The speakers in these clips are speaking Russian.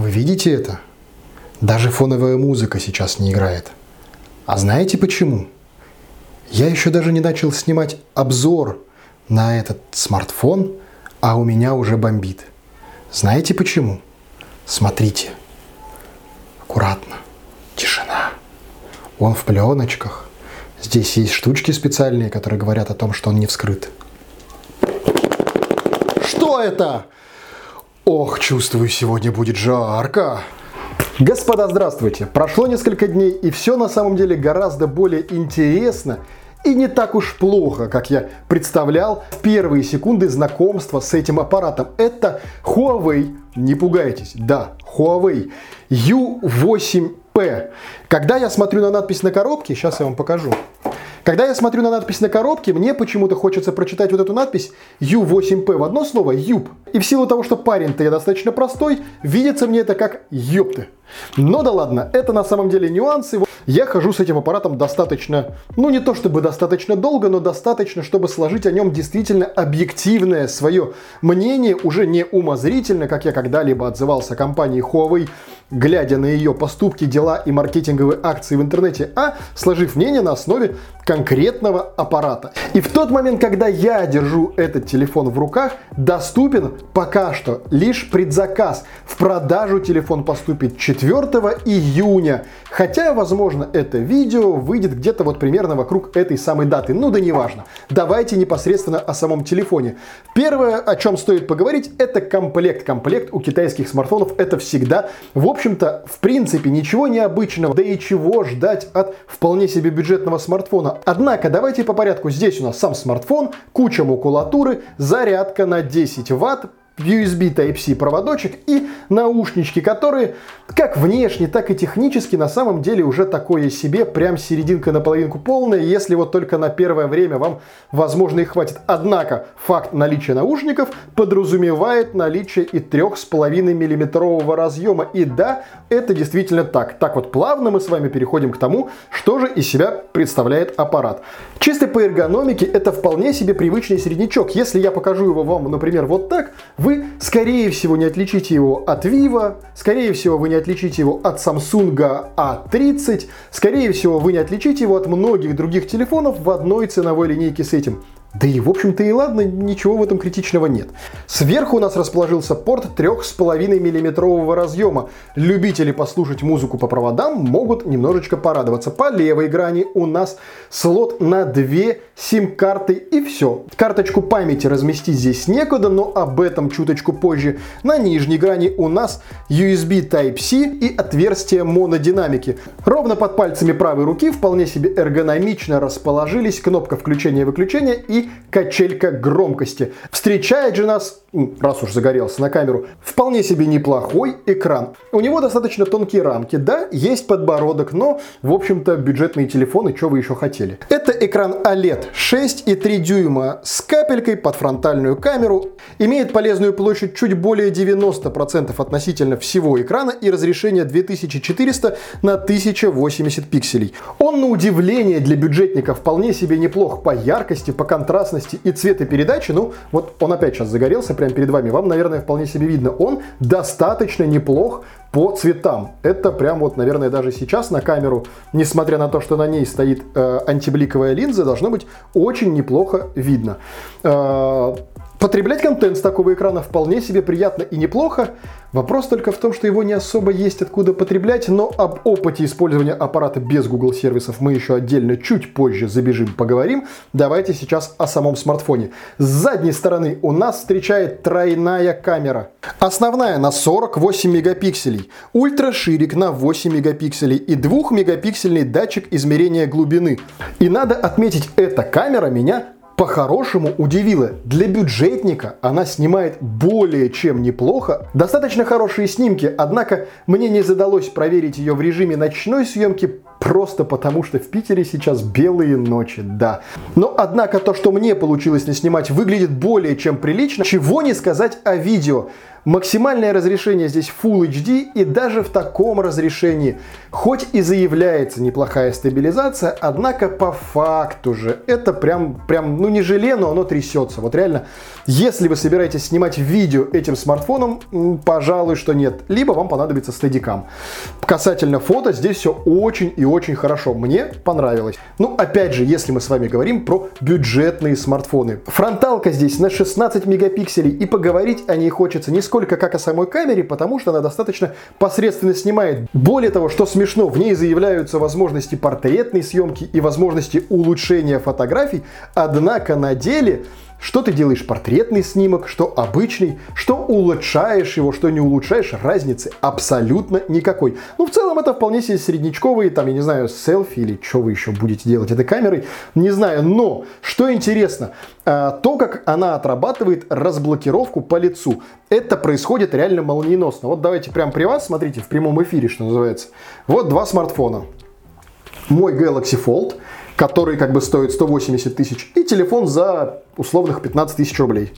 Вы видите это? Даже фоновая музыка сейчас не играет. А знаете почему? Я еще даже не начал снимать обзор на этот смартфон, а у меня уже бомбит. Знаете почему? Смотрите. Аккуратно. Тишина. Он в пленочках. Здесь есть штучки специальные, которые говорят о том, что он не вскрыт. Что это? Ох, чувствую, сегодня будет жарко. Господа, здравствуйте! Прошло несколько дней, и все на самом деле гораздо более интересно и не так уж плохо, как я представлял первые секунды знакомства с этим аппаратом. Это Huawei, не пугайтесь, да, Huawei U8P. Когда я смотрю на надпись на коробке, сейчас я вам покажу. Когда я смотрю на надпись на коробке, мне почему-то хочется прочитать вот эту надпись U8P в одно слово «юб». И в силу того, что парень-то я достаточно простой, видится мне это как «ёпты». Но да ладно, это на самом деле нюансы. Я хожу с этим аппаратом достаточно, ну не то чтобы достаточно долго, но достаточно, чтобы сложить о нем действительно объективное свое мнение, уже не умозрительно, как я когда-либо отзывался о компании Huawei, глядя на ее поступки, дела и маркетинговые акции в интернете, а сложив мнение на основе конкретного аппарата. И в тот момент, когда я держу этот телефон в руках, доступен пока что лишь предзаказ. В продажу телефон поступит 4 июня. Хотя, возможно, это видео выйдет где-то вот примерно вокруг этой самой даты. Ну да неважно. Давайте непосредственно о самом телефоне. Первое, о чем стоит поговорить, это комплект. Комплект у китайских смартфонов это всегда, в общем-то, в принципе, ничего необычного. Да и чего ждать от вполне себе бюджетного смартфона. Однако, давайте по порядку. Здесь у нас сам смартфон, куча макулатуры, зарядка на 10 ватт, USB Type-C проводочек и наушнички, которые как внешне, так и технически на самом деле уже такое себе, прям серединка на половинку полная, если вот только на первое время вам, возможно, и хватит. Однако факт наличия наушников подразумевает наличие и 3,5 миллиметрового разъема. И да, это действительно так. Так вот плавно мы с вами переходим к тому, что же из себя представляет аппарат. Чисто по эргономике это вполне себе привычный середнячок. Если я покажу его вам, например, вот так, вы вы, скорее всего, не отличите его от Vivo, скорее всего, вы не отличите его от Samsung A30, скорее всего, вы не отличите его от многих других телефонов в одной ценовой линейке с этим. Да и, в общем-то, и ладно, ничего в этом критичного нет. Сверху у нас расположился порт 3,5 миллиметрового разъема. Любители послушать музыку по проводам могут немножечко порадоваться. По левой грани у нас слот на две сим-карты и все. Карточку памяти разместить здесь некуда, но об этом чуточку позже. На нижней грани у нас USB Type-C и отверстие монодинамики. Ровно под пальцами правой руки вполне себе эргономично расположились кнопка включения-выключения и качелька громкости. Встречает же нас, раз уж загорелся на камеру, вполне себе неплохой экран. У него достаточно тонкие рамки, да, есть подбородок, но, в общем-то, бюджетные телефоны, что вы еще хотели. Это экран OLED 6,3 дюйма с капелькой под фронтальную камеру, имеет полезную площадь чуть более 90% относительно всего экрана и разрешение 2400 на 1080 пикселей. Он, на удивление для бюджетника, вполне себе неплох по яркости, по контрастности и цветопередачи, ну, вот он опять сейчас загорелся прямо перед вами, вам, наверное, вполне себе видно, он достаточно неплох по цветам. Это прям вот, наверное, даже сейчас на камеру, несмотря на то, что на ней стоит э, антибликовая линза, должно быть очень неплохо видно. Э, Потреблять контент с такого экрана вполне себе приятно и неплохо. Вопрос только в том, что его не особо есть откуда потреблять, но об опыте использования аппарата без Google сервисов мы еще отдельно чуть позже забежим, поговорим. Давайте сейчас о самом смартфоне. С задней стороны у нас встречает тройная камера. Основная на 48 мегапикселей, ультраширик на 8 мегапикселей и 2 мегапиксельный датчик измерения глубины. И надо отметить, эта камера меня по-хорошему удивила. Для бюджетника она снимает более чем неплохо. Достаточно хорошие снимки, однако мне не задалось проверить ее в режиме ночной съемки просто потому, что в Питере сейчас белые ночи, да. Но, однако, то, что мне получилось не снимать, выглядит более чем прилично. Чего не сказать о видео. Максимальное разрешение здесь Full HD и даже в таком разрешении, хоть и заявляется неплохая стабилизация, однако по факту же это прям, прям ну не желе, но оно трясется. Вот реально, если вы собираетесь снимать видео этим смартфоном, пожалуй, что нет. Либо вам понадобится стедикам. Касательно фото, здесь все очень и очень хорошо. Мне понравилось. Ну, опять же, если мы с вами говорим про бюджетные смартфоны. Фронталка здесь на 16 мегапикселей и поговорить о ней хочется не сколько как о самой камере, потому что она достаточно посредственно снимает. Более того, что смешно, в ней заявляются возможности портретной съемки и возможности улучшения фотографий, однако на деле что ты делаешь портретный снимок, что обычный, что улучшаешь его, что не улучшаешь, разницы абсолютно никакой. Ну, в целом, это вполне себе среднячковые, там, я не знаю, селфи или что вы еще будете делать этой камерой, не знаю. Но, что интересно, а, то, как она отрабатывает разблокировку по лицу, это происходит реально молниеносно. Вот давайте прямо при вас, смотрите, в прямом эфире, что называется. Вот два смартфона. Мой Galaxy Fold – который как бы стоит 180 тысяч, и телефон за условных 15 тысяч рублей.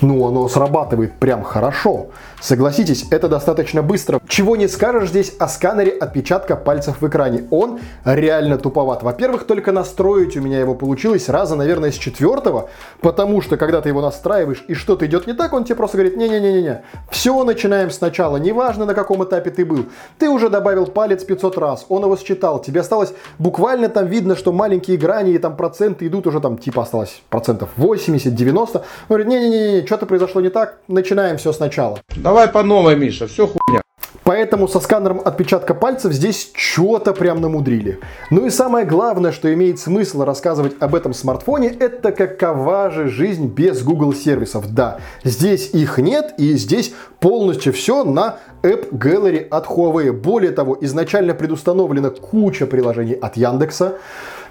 Ну, оно срабатывает прям хорошо. Согласитесь, это достаточно быстро. Чего не скажешь здесь о сканере отпечатка пальцев в экране. Он реально туповат. Во-первых, только настроить у меня его получилось раза, наверное, с четвертого, потому что когда ты его настраиваешь и что-то идет не так, он тебе просто говорит, не-не-не-не, все, начинаем сначала, неважно на каком этапе ты был. Ты уже добавил палец 500 раз, он его считал, тебе осталось буквально там видно, что маленькие грани и там проценты идут уже там типа осталось процентов 80-90. Он говорит, не-не-не, что-то произошло не так, начинаем все сначала. Давай по новой, Миша, все хуйня. Поэтому со сканером отпечатка пальцев здесь что-то прям намудрили. Ну и самое главное, что имеет смысл рассказывать об этом смартфоне, это какова же жизнь без Google сервисов. Да, здесь их нет и здесь полностью все на App Gallery от Huawei. Более того, изначально предустановлена куча приложений от Яндекса.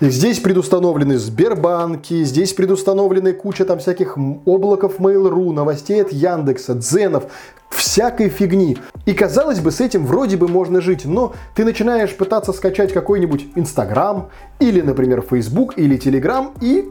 Здесь предустановлены Сбербанки, здесь предустановлены куча там всяких облаков Mail.ru, новостей от Яндекса, Дзенов, всякой фигни. И казалось бы, с этим вроде бы можно жить, но ты начинаешь пытаться скачать какой-нибудь Инстаграм или, например, Facebook или Telegram и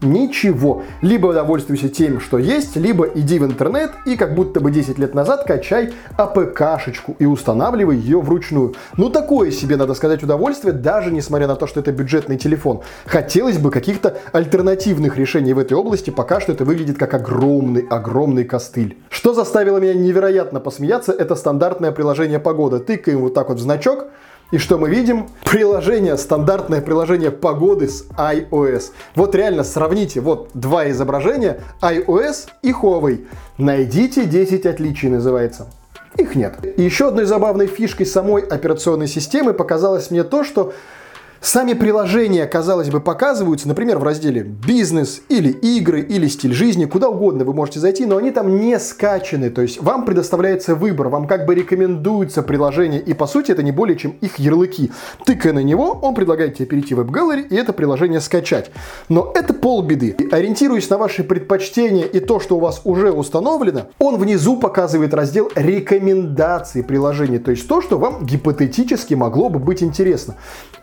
ничего. Либо довольствуйся тем, что есть, либо иди в интернет и как будто бы 10 лет назад качай АПКшечку и устанавливай ее вручную. Ну такое себе, надо сказать, удовольствие, даже несмотря на то, что это бюджетный телефон. Хотелось бы каких-то альтернативных решений в этой области, пока что это выглядит как огромный, огромный костыль. Что заставило меня невероятно посмеяться, это стандартное приложение погода. Тыкаем вот так вот в значок, и что мы видим? Приложение, стандартное приложение погоды с iOS. Вот реально сравните, вот два изображения, iOS и Huawei. Найдите 10 отличий называется. Их нет. И еще одной забавной фишкой самой операционной системы показалось мне то, что Сами приложения, казалось бы, показываются, например, в разделе «Бизнес» или «Игры» или «Стиль жизни», куда угодно вы можете зайти, но они там не скачаны, то есть вам предоставляется выбор, вам как бы рекомендуется приложение, и по сути это не более чем их ярлыки. Тыкая на него, он предлагает тебе перейти в App Gallery и это приложение скачать. Но это полбеды. Ориентируясь на ваши предпочтения и то, что у вас уже установлено, он внизу показывает раздел «Рекомендации приложений», то есть то, что вам гипотетически могло бы быть интересно.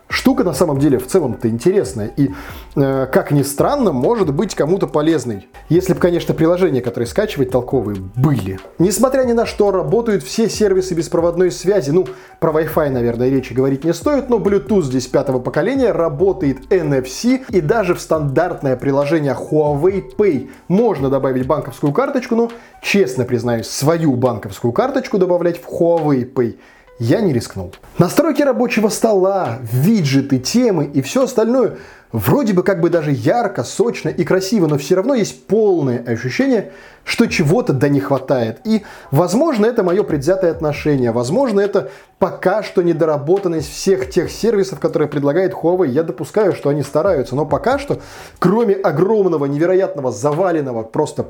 Штука на самом деле в целом-то интересная и, э, как ни странно, может быть кому-то полезной. Если бы, конечно, приложения, которые скачивать толковые, были. Несмотря ни на что, работают все сервисы беспроводной связи. Ну, про Wi-Fi, наверное, речи говорить не стоит, но Bluetooth здесь пятого поколения, работает NFC и даже в стандартное приложение Huawei Pay можно добавить банковскую карточку, но, честно признаюсь, свою банковскую карточку добавлять в Huawei Pay я не рискнул. Настройки рабочего стола, виджеты, темы и все остальное вроде бы как бы даже ярко, сочно и красиво, но все равно есть полное ощущение, что чего-то да не хватает. И, возможно, это мое предвзятое отношение, возможно, это пока что недоработанность всех тех сервисов, которые предлагает Huawei. Я допускаю, что они стараются, но пока что, кроме огромного, невероятного, заваленного, просто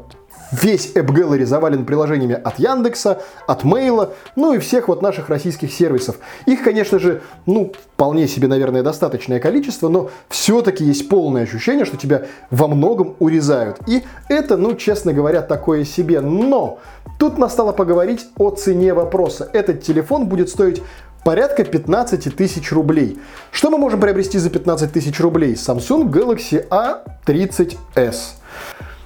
Весь App Gallery завален приложениями от Яндекса, от Мейла, ну и всех вот наших российских сервисов. Их, конечно же, ну, вполне себе, наверное, достаточное количество, но все-таки есть полное ощущение, что тебя во многом урезают. И это, ну, честно говоря, такое себе. Но тут настало поговорить о цене вопроса. Этот телефон будет стоить порядка 15 тысяч рублей. Что мы можем приобрести за 15 тысяч рублей? Samsung Galaxy A30s.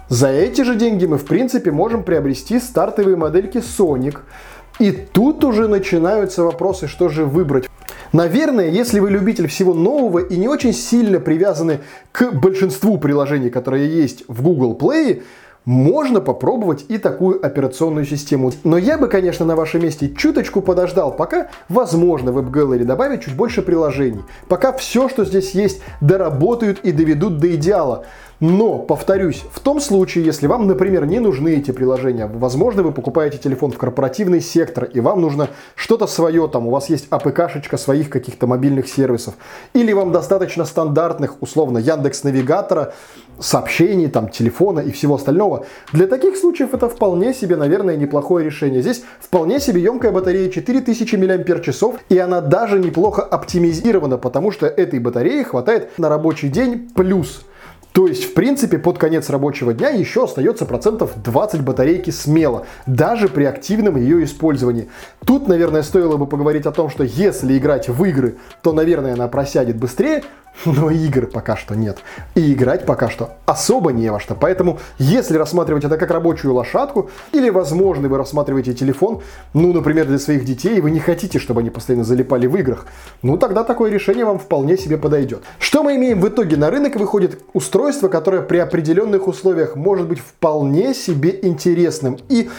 За эти же деньги мы, в принципе, можем приобрести стартовые модельки Sonic. И тут уже начинаются вопросы, что же выбрать. Наверное, если вы любитель всего нового и не очень сильно привязаны к большинству приложений, которые есть в Google Play, можно попробовать и такую операционную систему. Но я бы, конечно, на вашем месте чуточку подождал, пока возможно в App добавить чуть больше приложений. Пока все, что здесь есть, доработают и доведут до идеала. Но, повторюсь, в том случае, если вам, например, не нужны эти приложения, возможно, вы покупаете телефон в корпоративный сектор, и вам нужно что-то свое, там у вас есть АПК-шечка своих каких-то мобильных сервисов, или вам достаточно стандартных, условно, Яндекс Навигатора, сообщений, там, телефона и всего остального. Для таких случаев это вполне себе, наверное, неплохое решение. Здесь вполне себе емкая батарея 4000 мАч, и она даже неплохо оптимизирована, потому что этой батареи хватает на рабочий день плюс то есть, в принципе, под конец рабочего дня еще остается процентов 20 батарейки смело, даже при активном ее использовании. Тут, наверное, стоило бы поговорить о том, что если играть в игры, то, наверное, она просядет быстрее, но игр пока что нет. И играть пока что особо не во что. Поэтому, если рассматривать это как рабочую лошадку, или, возможно, вы рассматриваете телефон, ну, например, для своих детей, и вы не хотите, чтобы они постоянно залипали в играх, ну, тогда такое решение вам вполне себе подойдет. Что мы имеем в итоге? На рынок выходит устройство, которое при определенных условиях может быть вполне себе интересным. И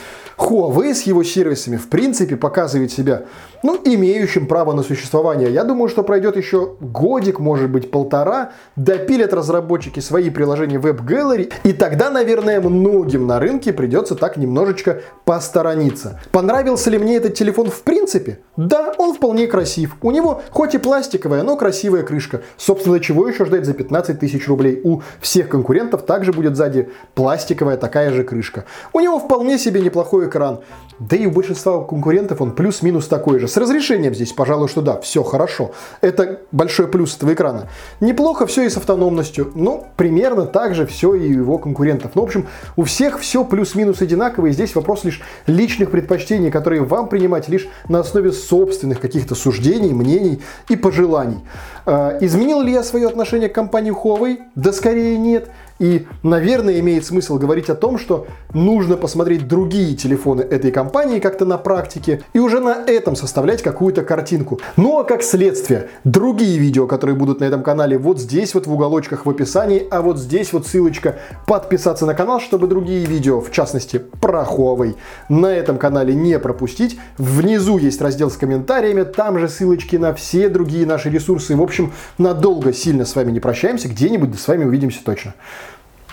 Huawei с его сервисами в принципе показывает себя, ну, имеющим право на существование. Я думаю, что пройдет еще годик, может быть полтора, допилят разработчики свои приложения Web Gallery, и тогда, наверное, многим на рынке придется так немножечко посторониться. Понравился ли мне этот телефон в принципе? Да, он вполне красив. У него хоть и пластиковая, но красивая крышка. Собственно, чего еще ждать за 15 тысяч рублей? У всех конкурентов также будет сзади пластиковая такая же крышка. У него вполне себе неплохой экран. Да и у большинства конкурентов он плюс-минус такой же. С разрешением здесь, пожалуй, что да, все хорошо. Это большой плюс этого экрана. Неплохо все и с автономностью. Ну, примерно так же все и у его конкурентов. Ну, в общем, у всех все плюс-минус одинаково. И здесь вопрос лишь личных предпочтений, которые вам принимать лишь на основе собственных каких-то суждений, мнений и пожеланий. А, изменил ли я свое отношение к компании Huawei? Да скорее нет. И, наверное, имеет смысл говорить о том, что нужно посмотреть другие телефоны этой компании как-то на практике и уже на этом составлять какую-то картинку. Ну а как следствие, другие видео, которые будут на этом канале, вот здесь вот в уголочках в описании, а вот здесь вот ссылочка подписаться на канал, чтобы другие видео, в частности про Huawei, на этом канале не пропустить. Внизу есть раздел с комментариями, там же ссылочки на все другие наши ресурсы. В общем, надолго сильно с вами не прощаемся, где-нибудь с вами увидимся точно.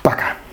Пока.